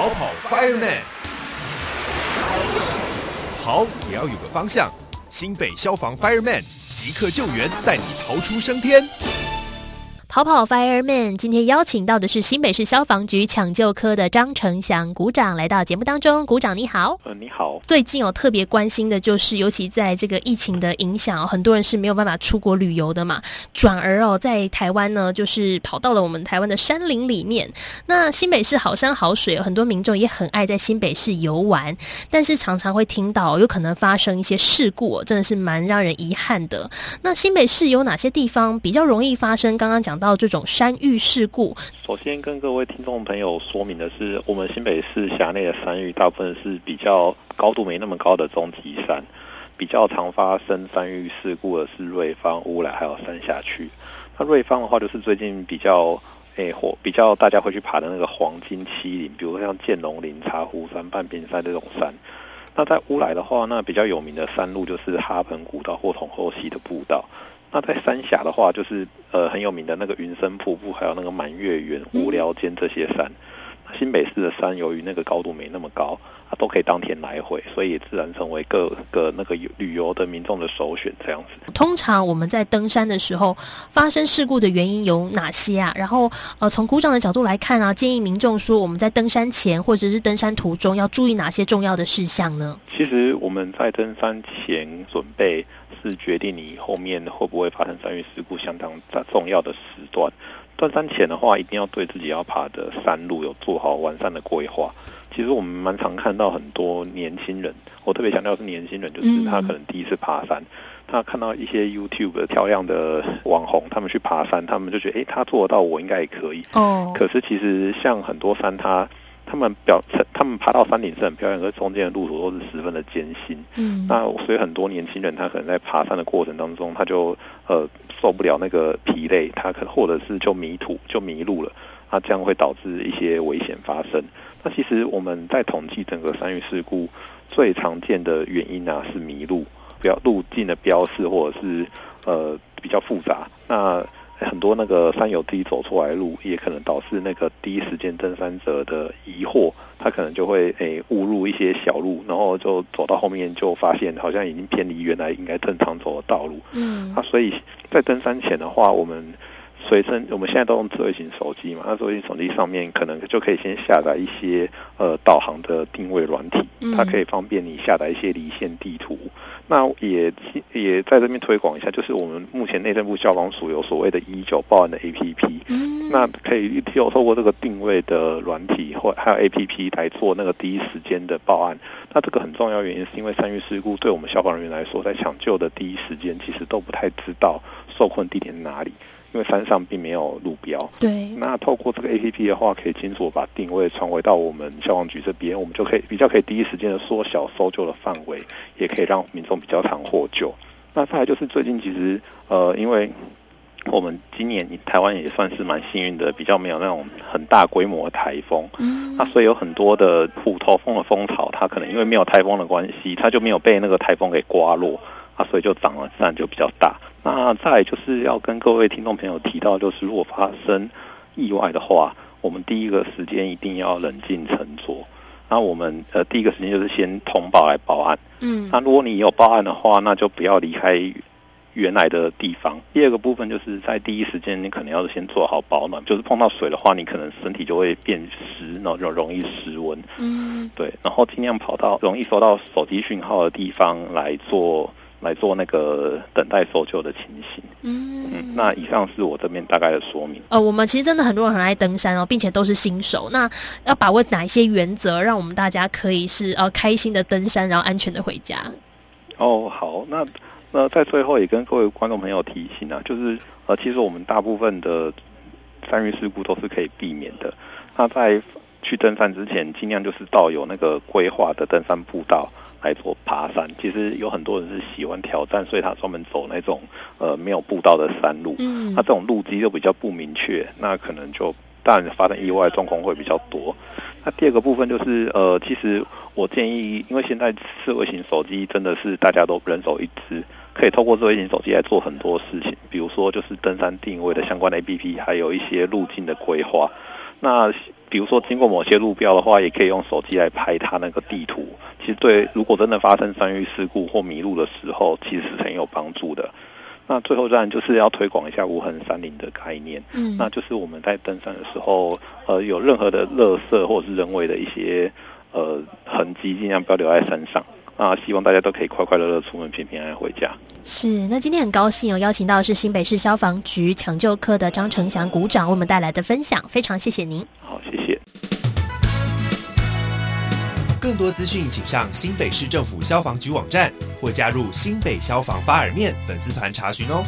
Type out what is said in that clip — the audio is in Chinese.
逃跑 Fireman，跑也要有个方向。新北消防 Fireman 即刻救援，带你逃出升天。跑跑 Fireman 今天邀请到的是新北市消防局抢救科的张成祥股长来到节目当中。股长你好，呃，你好。最近哦，特别关心的就是，尤其在这个疫情的影响，很多人是没有办法出国旅游的嘛，转而哦，在台湾呢，就是跑到了我们台湾的山林里面。那新北市好山好水，很多民众也很爱在新北市游玩，但是常常会听到有可能发生一些事故，真的是蛮让人遗憾的。那新北市有哪些地方比较容易发生？刚刚讲。到这种山域事故，首先跟各位听众朋友说明的是，我们新北市辖内的山域大部分是比较高度没那么高的中级山，比较常发生山域事故的是瑞芳、乌来还有三峡区。那瑞芳的话，就是最近比较诶火，比较大家会去爬的那个黄金七岭，比如像剑龙林、茶壶山、半边山这种山。那在乌来的话，那比较有名的山路就是哈盆古道或统后溪的步道。那在三峡的话，就是呃很有名的那个云深瀑布，还有那个满月园、无聊间这些山。新北市的山由于那个高度没那么高，啊都可以当天来回，所以也自然成为各个那个旅游的民众的首选。这样子，通常我们在登山的时候发生事故的原因有哪些啊？然后呃从鼓掌的角度来看啊，建议民众说我们在登山前或者是登山途中要注意哪些重要的事项呢？其实我们在登山前准备。是决定你后面会不会发生山岳事故相当重要的时段。登山前的话，一定要对自己要爬的山路有做好完善的规划。其实我们蛮常看到很多年轻人，我特别强调是年轻人，就是他可能第一次爬山，他看到一些 YouTube 的漂亮的网红，他们去爬山，他们就觉得，哎，他做得到，我应该也可以。哦。可是其实像很多山，他他们表，他们爬到山顶是很漂亮，可是中间的路途都是十分的艰辛。嗯，那所以很多年轻人他可能在爬山的过程当中，他就呃受不了那个疲累，他可或者是就迷途就迷路了，那这样会导致一些危险发生。那其实我们在统计整个山域事故最常见的原因啊是迷路，标路径的标示或者是呃比较复杂。那很多那个山友自己走出来的路，也可能导致那个第一时间登山者的疑惑，他可能就会诶误入一些小路，然后就走到后面就发现好像已经偏离原来应该正常走的道路。嗯，啊，所以在登山前的话，我们。随身，我们现在都用智慧型手机嘛，那智慧型手机上面可能就可以先下载一些呃导航的定位软体，它可以方便你下载一些离线地图。那也也在这边推广一下，就是我们目前内政部消防署有所谓的“一九报案”的 APP，那可以有透过这个定位的软体或还有 APP 来做那个第一时间的报案。那这个很重要原因是因为山域事故对我们消防人员来说，在抢救的第一时间其实都不太知道受困地点哪里。因为山上并没有路标，对。那透过这个 A P P 的话，可以清楚把定位传回到我们消防局这边，我们就可以比较可以第一时间的缩小搜救的范围，也可以让民众比较常获救。那再来就是最近其实呃，因为我们今年台湾也算是蛮幸运的，比较没有那种很大规模的台风，嗯。那所以有很多的虎头蜂的蜂巢，它可能因为没有台风的关系，它就没有被那个台风给刮落，啊，所以就长了自然就比较大。那再就是要跟各位听众朋友提到，就是如果发生意外的话，我们第一个时间一定要冷静沉着。那我们呃第一个时间就是先通报来报案。嗯。那如果你有报案的话，那就不要离开原来的地方。第二个部分就是在第一时间，你可能要先做好保暖。就是碰到水的话，你可能身体就会变湿，然后就容易失温。嗯。对，然后尽量跑到容易收到手机讯号的地方来做。来做那个等待搜救的情形。嗯，那以上是我这边大概的说明。呃，我们其实真的很多人很爱登山哦，并且都是新手。那要把握哪一些原则，让我们大家可以是呃开心的登山，然后安全的回家？哦，好，那那在最后也跟各位观众朋友提醒啊，就是呃，其实我们大部分的山岳事故都是可以避免的。那在去登山之前，尽量就是到有那个规划的登山步道。来做爬山，其实有很多人是喜欢挑战，所以他专门走那种呃没有步道的山路。嗯，那这种路基又比较不明确，那可能就当然发生意外状况会比较多。那第二个部分就是呃，其实我建议，因为现在智慧型手机真的是大家都人手一支，可以透过智慧型手机来做很多事情，比如说就是登山定位的相关的 APP，还有一些路径的规划。那比如说经过某些路标的话，也可以用手机来拍它那个地图。其实对，如果真的发生山域事故或迷路的时候，其实是很有帮助的。那最后当然就是要推广一下无痕山林的概念。嗯，那就是我们在登山的时候，呃，有任何的垃圾或者是人为的一些呃痕迹，尽量不要留在山上。那希望大家都可以快快乐乐出门，平平安安回家。是，那今天很高兴哦，邀请到是新北市消防局抢救科的张成祥股长为我们带来的分享，非常谢谢您。好，谢谢。更多资讯，请上新北市政府消防局网站或加入新北消防发耳面粉丝团查询哦。